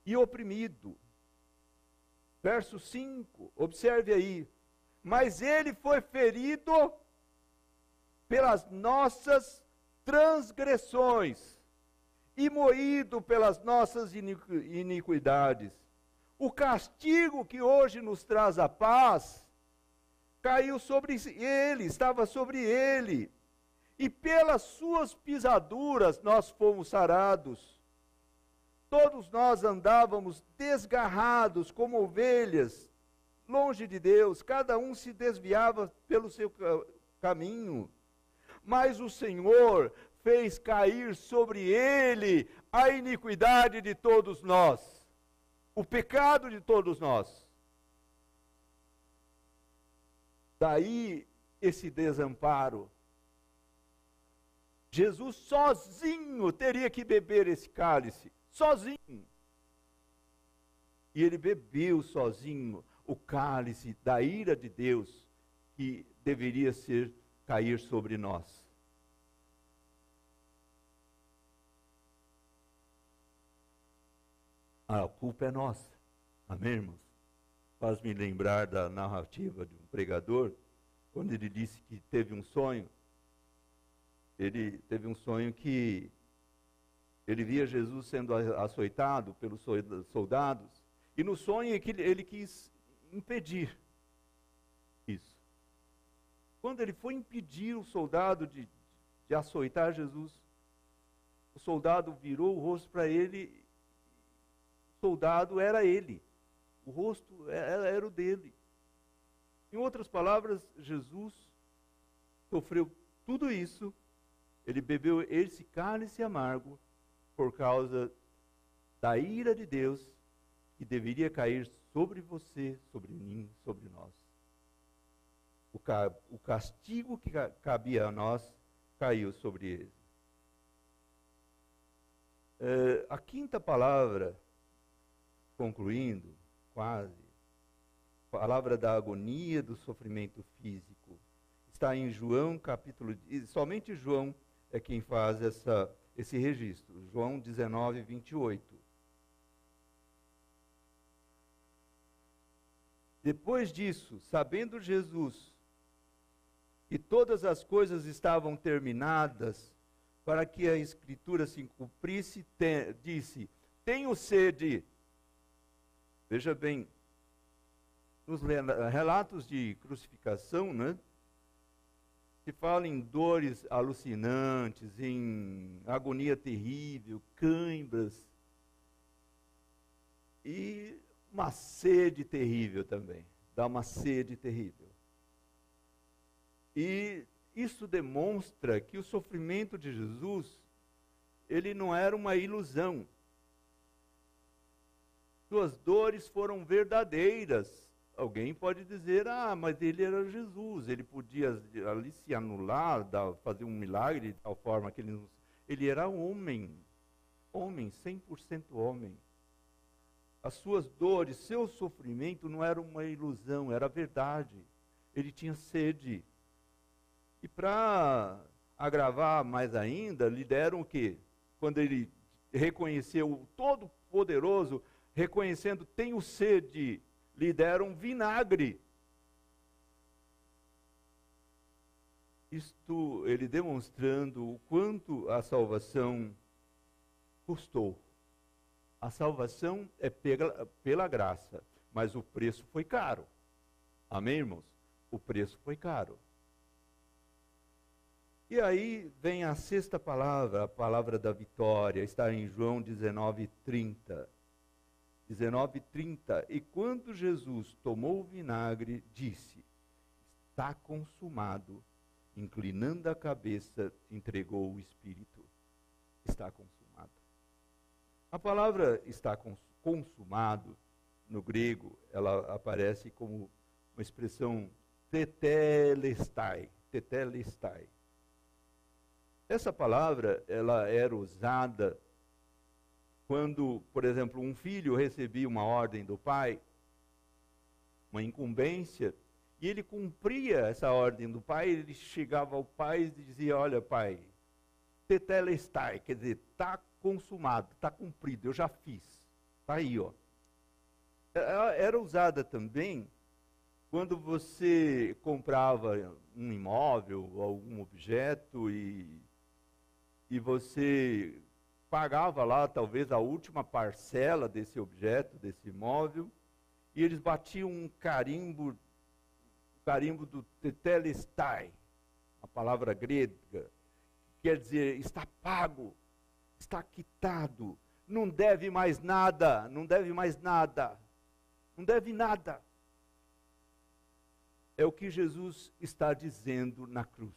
E oprimido. Verso 5, observe aí. Mas ele foi ferido pelas nossas transgressões e moído pelas nossas iniquidades. O castigo que hoje nos traz a paz caiu sobre ele, estava sobre ele. E pelas suas pisaduras nós fomos sarados. Todos nós andávamos desgarrados como ovelhas, longe de Deus, cada um se desviava pelo seu caminho. Mas o Senhor fez cair sobre ele a iniquidade de todos nós, o pecado de todos nós. Daí esse desamparo. Jesus sozinho teria que beber esse cálice, sozinho. E ele bebeu sozinho o cálice da ira de Deus que deveria ser cair sobre nós. a culpa é nossa. Amém, irmãos? Faz-me lembrar da narrativa de um pregador, quando ele disse que teve um sonho. Ele teve um sonho que ele via Jesus sendo açoitado pelos soldados, e no sonho ele quis impedir isso. Quando ele foi impedir o soldado de, de açoitar Jesus, o soldado virou o rosto para ele soldado era ele. O rosto era, era o dele. Em outras palavras, Jesus sofreu tudo isso, ele bebeu esse cálice amargo por causa da ira de Deus que deveria cair sobre você, sobre mim, sobre nós. O castigo que cabia a nós caiu sobre ele. É, a quinta palavra concluindo, quase, a palavra da agonia do sofrimento físico. Está em João capítulo, somente João é quem faz essa, esse registro. João 19, 28. Depois disso, sabendo Jesus que todas as coisas estavam terminadas, para que a escritura se cumprisse, disse: Tenho sede. Veja bem, nos relatos de crucificação, né? Se fala em dores alucinantes, em agonia terrível, cãibras e uma sede terrível também. Dá uma sede terrível. E isso demonstra que o sofrimento de Jesus, ele não era uma ilusão suas dores foram verdadeiras. Alguém pode dizer, ah, mas ele era Jesus, ele podia ali se anular, fazer um milagre de tal forma que ele, ele era homem, homem, 100% homem. As suas dores, seu sofrimento não era uma ilusão, era verdade. Ele tinha sede. E para agravar mais ainda, lhe deram o quê? Quando ele reconheceu o Todo-Poderoso, reconhecendo, tenho sede, lhe deram vinagre. Isto ele demonstrando o quanto a salvação custou. A salvação é pela, pela graça, mas o preço foi caro. Amém, irmãos? O preço foi caro. E aí vem a sexta palavra, a palavra da vitória, está em João 19, 30. 19:30 E quando Jesus tomou o vinagre, disse: Está consumado. Inclinando a cabeça, entregou o espírito. Está consumado. A palavra está consumado no grego, ela aparece como uma expressão tetelestai, tetelestai. Essa palavra, ela era usada quando, por exemplo, um filho recebia uma ordem do pai, uma incumbência, e ele cumpria essa ordem do pai, ele chegava ao pai e dizia: Olha, pai, tetelestai, quer dizer, está consumado, está cumprido, eu já fiz. Está aí, ó. Era usada também quando você comprava um imóvel, algum objeto e, e você pagava lá talvez a última parcela desse objeto, desse imóvel, e eles batiam um carimbo, carimbo do tetelestai, a palavra grega, quer dizer, está pago, está quitado, não deve mais nada, não deve mais nada, não deve nada. É o que Jesus está dizendo na cruz.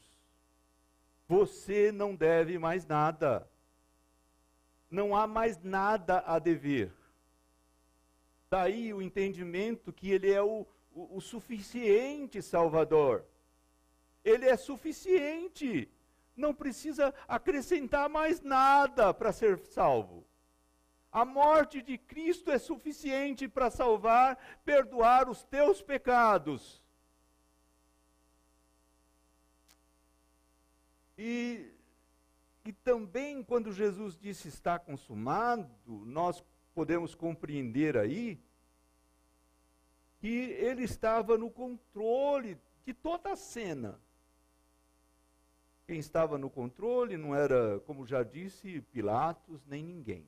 Você não deve mais nada. Não há mais nada a dever. Daí o entendimento que ele é o, o, o suficiente Salvador. Ele é suficiente. Não precisa acrescentar mais nada para ser salvo. A morte de Cristo é suficiente para salvar, perdoar os teus pecados. E, e também, quando Jesus disse está consumado, nós podemos compreender aí que ele estava no controle de toda a cena. Quem estava no controle não era, como já disse, Pilatos nem ninguém.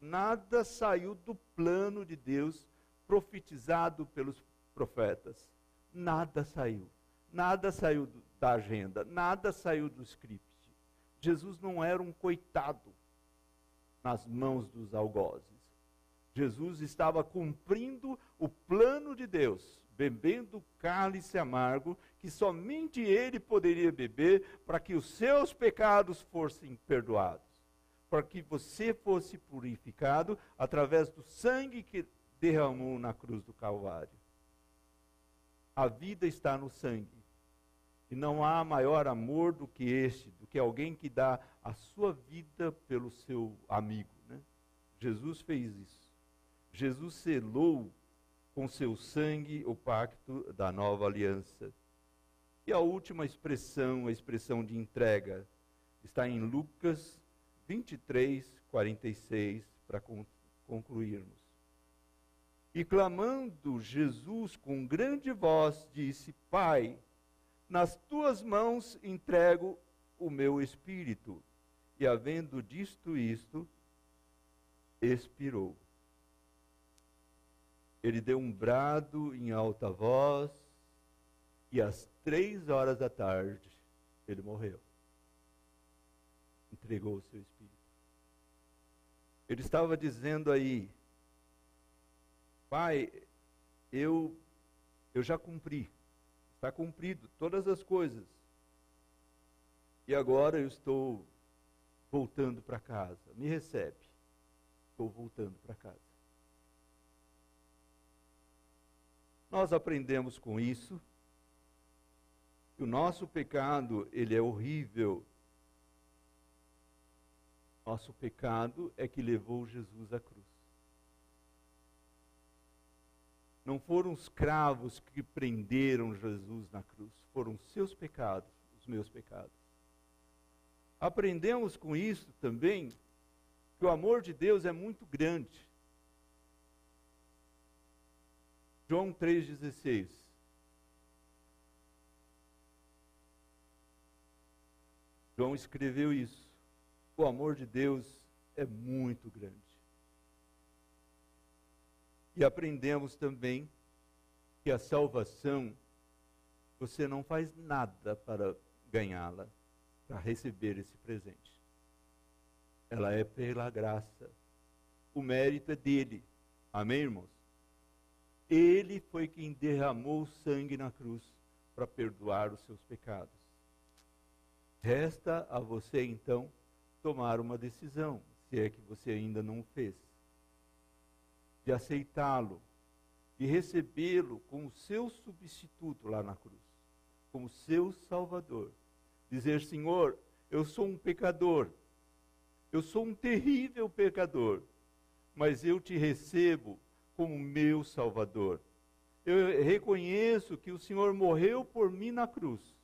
Nada saiu do plano de Deus profetizado pelos profetas. Nada saiu. Nada saiu da agenda. Nada saiu do script. Jesus não era um coitado nas mãos dos algozes. Jesus estava cumprindo o plano de Deus, bebendo cálice amargo que somente ele poderia beber para que os seus pecados fossem perdoados, para que você fosse purificado através do sangue que derramou na cruz do Calvário. A vida está no sangue. E não há maior amor do que este, do que alguém que dá a sua vida pelo seu amigo. Né? Jesus fez isso. Jesus selou com seu sangue o pacto da nova aliança. E a última expressão, a expressão de entrega, está em Lucas 23, 46, para concluirmos. E clamando Jesus com grande voz, disse: Pai, nas tuas mãos entrego o meu espírito. E havendo disto isto, expirou. Ele deu um brado em alta voz, e às três horas da tarde ele morreu. Entregou o seu espírito. Ele estava dizendo aí, Pai, eu, eu já cumpri Está cumprido todas as coisas. E agora eu estou voltando para casa. Me recebe. Estou voltando para casa. Nós aprendemos com isso que o nosso pecado, ele é horrível. Nosso pecado é que levou Jesus à cruz. Não foram os cravos que prenderam Jesus na cruz, foram seus pecados, os meus pecados. Aprendemos com isso também que o amor de Deus é muito grande. João 3,16. João escreveu isso. O amor de Deus é muito grande. E aprendemos também que a salvação, você não faz nada para ganhá-la, para receber esse presente. Ela é pela graça. O mérito é dele. Amém, irmãos? Ele foi quem derramou sangue na cruz para perdoar os seus pecados. Resta a você, então, tomar uma decisão, se é que você ainda não o fez de aceitá-lo, de recebê-lo como seu substituto lá na cruz, como seu Salvador. Dizer: Senhor, eu sou um pecador, eu sou um terrível pecador, mas eu te recebo como meu Salvador. eu reconheço que o Senhor morreu por mim na cruz.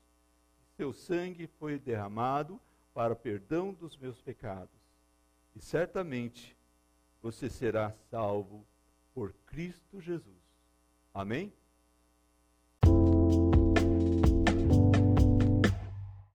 Seu sangue foi derramado para perdão dos meus pecados. E certamente você será salvo por Cristo Jesus. Amém?